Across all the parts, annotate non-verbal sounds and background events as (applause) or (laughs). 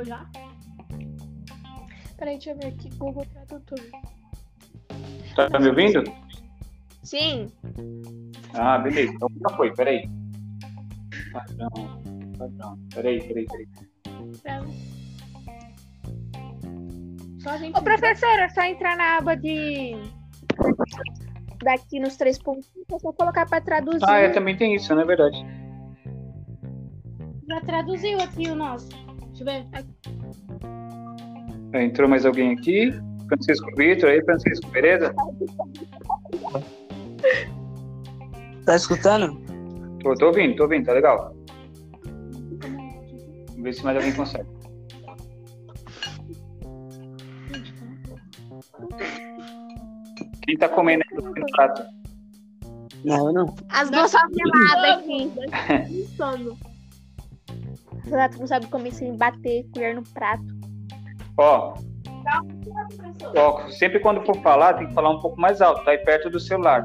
entrou já? Peraí, deixa eu ver aqui. Google Tradutor. Tá me ouvindo? Sim. Ah, beleza. Então já foi, peraí. Padrão, padrão. Peraí, peraí, peraí. Só a gente. Ô, professor, é só entrar na aba de. Daqui nos três pontos. É só colocar pra traduzir. Ah, é, também tem isso, não é verdade? Já traduziu aqui o nosso. Deixa eu ver. É, entrou mais alguém aqui. Francisco Vitor aí, Francisco, beleza? Tá escutando? Tô, tô ouvindo, tô ouvindo, tá legal. Vamos ver se mais alguém consegue. Quem tá comendo aí no prato? Não, eu não. As duas são (laughs) geladas aqui. (laughs) Insano. Renato não sabe comer sem bater colher no prato. Ó, ó, sempre quando for falar, tem que falar um pouco mais alto, tá aí perto do celular.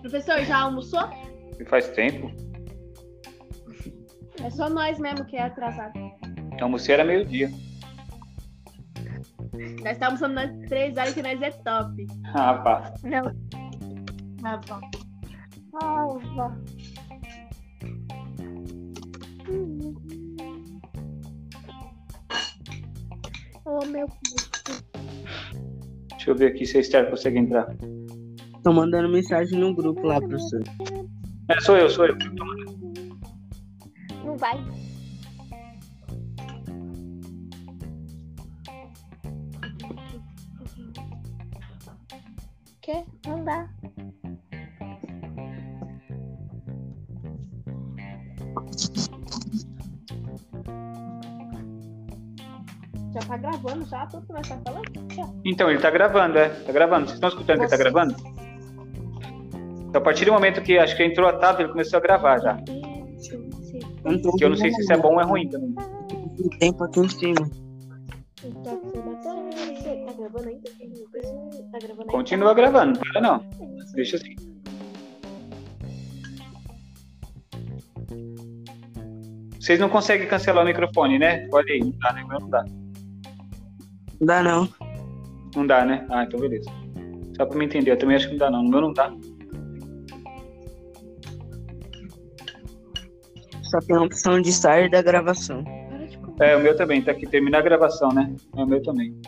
Professor, já almoçou? Faz tempo. É só nós mesmo que é atrasado. Almocei era meio-dia. Nós tá almoçando nós três horas que nós é top. (laughs) Ah, pá. Não. Tá bom. Ah, vó. Oh, meu. Deixa eu ver aqui se a Esther consegue entrar. Tô mandando mensagem no grupo lá, professor. É, sou eu, sou eu. Não vai. Quê? Não dá. Tá gravando já tudo que nós tá falando? Então, ele tá gravando, é. Tá gravando. Vocês estão escutando que ele tá Você- gravando? Então, a partir do momento que acho que entrou a tab, ele começou a gravar já. Eu não, tô Que eu não sei se isso é bom ou é ruim também. tempo aqui em cima. Continua gravando, não para não. Deixa assim. Vocês não conseguem cancelar o microfone, né? Olha aí, não dá, né? Não dá. Não dá não. Não dá, né? Ah, então beleza. Só pra me entender, eu também acho que não dá, não. O meu não dá. Só tem a opção de sair da gravação. Para de comer. É, o meu também, tá aqui, terminar a gravação, né? É o meu também.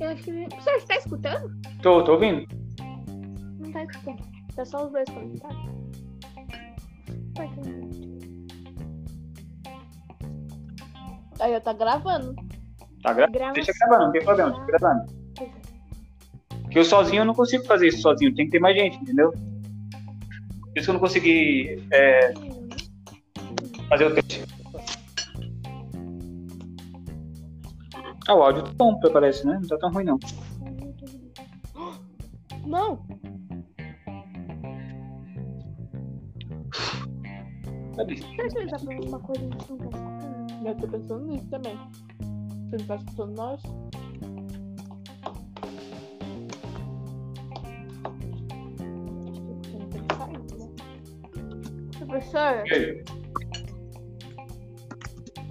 Eu acho que. Professor, você tá escutando? Tô, tô ouvindo? Não tá escutando. Tá só os dois tá. Aí, eu tá gravando. Tá gravando? Grava Deixa gravando, não tem problema, deixa gravando. Porque eu sozinho eu não consigo fazer isso sozinho, tem que ter mais gente, entendeu? Por isso que eu não consegui é, fazer o teste. Ah, o áudio tá bom, parece, né? Não tá tão ruim, não. Não! Cadê? Será que ele tá falando uma coisa que não tá escutando? Eu tô pensando nisso também. Não tá escutando nós? Professor?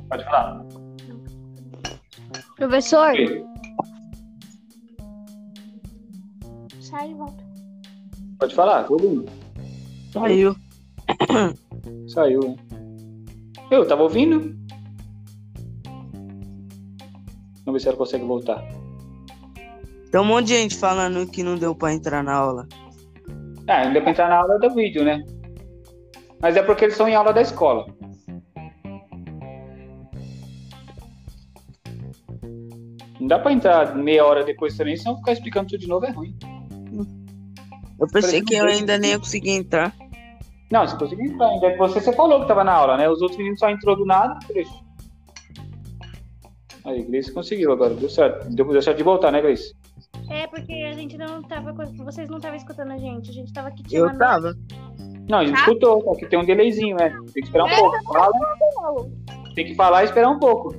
Pode falar. Professor, aí? sai e volta. Pode falar, tô ouvindo. Saiu. Saiu? Eu tava ouvindo. Vamos ver se ela consegue voltar. Tem um monte de gente falando que não deu pra entrar na aula. Ah, não deu pra entrar na aula do vídeo, né? Mas é porque eles estão em aula da escola. Não dá pra entrar meia hora depois também, senão ficar explicando tudo de novo é ruim. Eu pensei que eu ainda nem ia conseguir entrar. Não, você conseguiu entrar ainda. Você, você falou que tava na aula, né? Os outros meninos só entrou do nada, Grace. Aí, Grace conseguiu agora, deu certo. Deu, deu certo de voltar, né, Grace? É, porque a gente não tava. Vocês não estavam escutando a gente. A gente tava aqui Eu tirando. tava. Não, a gente Tá. escutou, só que tem um delayzinho, né? Tem que esperar um É, pouco. Fala, tem que falar e esperar um pouco.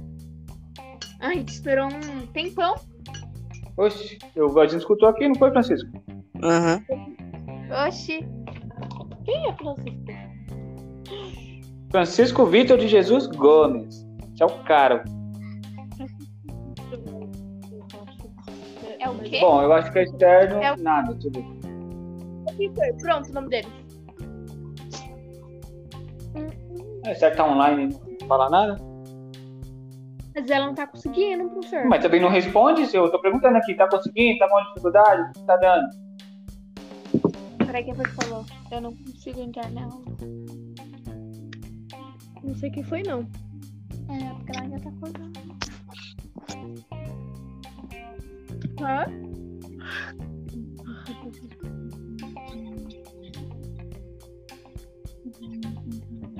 A gente esperou um tempão. Oxe, eu, a gente escutou aqui, não foi, Francisco? Aham. Oxi. quem é Francisco? Francisco Vitor de Jesus Gomes. Esse é o cara. Quê? Bom, eu acho que é externo, É o- nada, tudo. Pronto, o nome dele. É, certo, tá online, não fala nada. Mas ela não tá conseguindo, professor. Mas também não responde, se eu tô perguntando aqui, tá conseguindo, tá com dificuldade, o que tá dando? Peraí, quem foi que falou? Eu não consigo entrar na aula. Não sei quem foi, não. É, porque ela ainda tá acordando. Hã?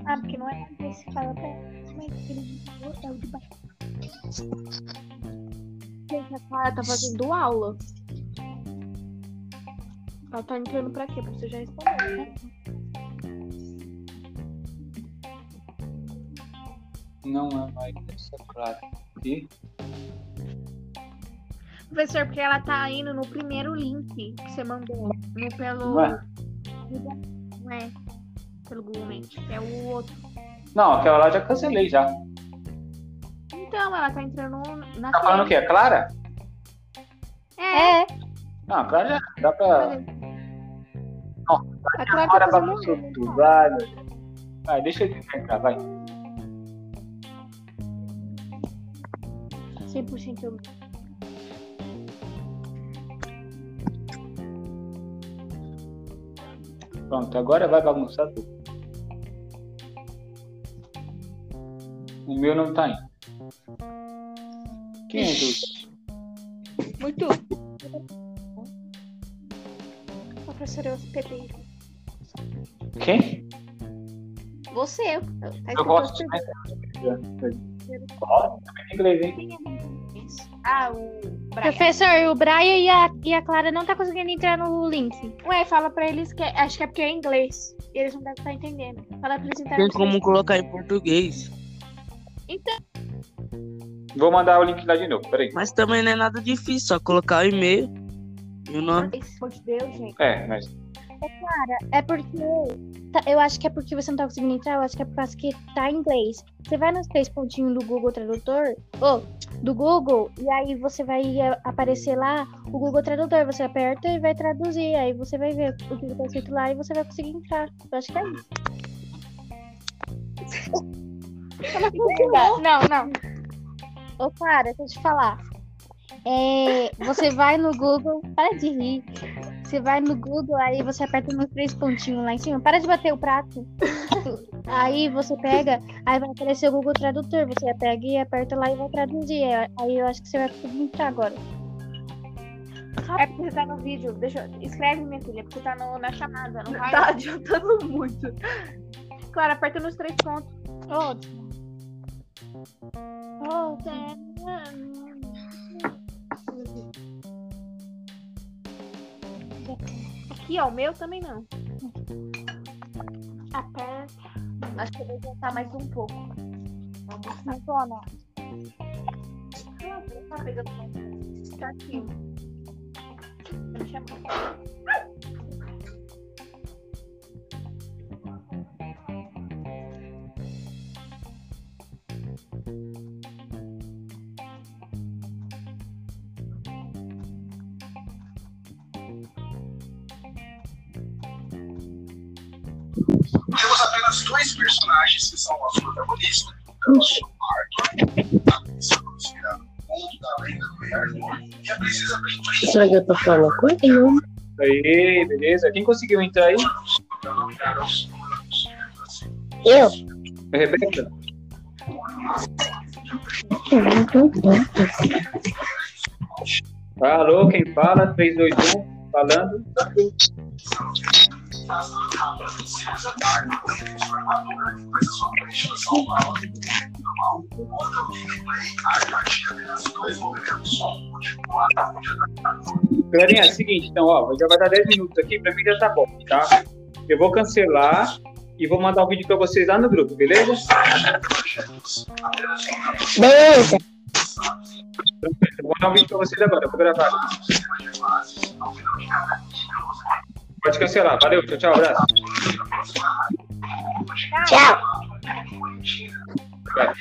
Ah, porque não é esse que fala pra. Mas ele falou, é o de baixo. Gente, a Clara tá fazendo aula. Ela tá entrando pra quê? Pra você já responder, né? Não é mais essa clara. E Professor, porque ela tá indo no primeiro link que você mandou. No pelo. Não é? Não é. Pelo Google Meet. É o outro. Não, aquela lá eu já cancelei já. Então, ela tá entrando na Tá falando o quê? A Clara? É. Não, a Clara já dá pra. A Clara tá fazendo tudo, vai. Vai, deixa ele entrar, vai. 100% eu. Pronto, agora vai bagunçar tudo. O meu não tá indo. Quem é do... Muito. O professor é hospedeiro. Quem? Você. Tá Eu gosto de. Ó, também em inglês, hein? Ah, o Brian. Professor, o Brian e a, e a Clara não tá conseguindo entrar no link. Ué, fala pra eles que. Acho que é porque é inglês. E eles não devem estar entendendo. Fala pra eles entrarem Tem como colocar em português. Vou mandar o link lá de novo, peraí. Mas também não é nada difícil, só colocar o e-mail e o nome. Pelo amor de Deus, gente. É, mas É porque. tá- eu acho que é porque você não tá conseguindo entrar, eu acho que é por causa que tá em inglês. Você vai nos três pontinhos do Google Tradutor, ou do Google, e aí você vai eh, aparecer lá o Google Tradutor. Você aperta e vai traduzir. Aí você vai ver o que tá escrito lá e você vai conseguir entrar. Eu acho que é isso. Não, não. Ô, cara, deixa eu te falar. É, você vai no Google, para de rir. Você vai no Google, aí você aperta nos três pontinhos lá em cima. Para de bater o prato. (laughs) aí você pega, aí vai aparecer o Google Tradutor. Você pega e aperta lá e vai traduzir. Aí eu acho que você vai conseguir entrar agora. É porque você tá no vídeo. Deixa eu... Escreve, minha filha, porque tá no, na chamada. Não vai. Tá adiantando muito. Claro, aperta nos três pontos. Ótimo. Oh, Aqui, ó, o meu também não. Aperta. Acho que eu vou adiantar mais um pouco. Vamos lá. Zona. Tá pegando. Tá aqui. Deixa eu Temos apenas dois personagens que são nossos protagonistas. Nosso Arthur, a missão considerada o mundo da lenda do Rei Arthur, que é precisa cumprir Será que eu tô falando coisa? Não. aí, beleza. Quem conseguiu entrar aí? para dominar aos humanos. Eu? Rebeca? Alô, quem fala? 3, 2, 1, falando. Galerinha, é o seguinte, então, ó, já vai dar 10 minutos aqui, pra mim já tá bom, tá? Eu vou cancelar e vou mandar o vídeo pra vocês lá no grupo, beleza? Beleza. Vou mandar um vídeo pra vocês agora, eu vou gravar. Pode cancelar, valeu, tchau, tchau, abraço. Tchau. Vai.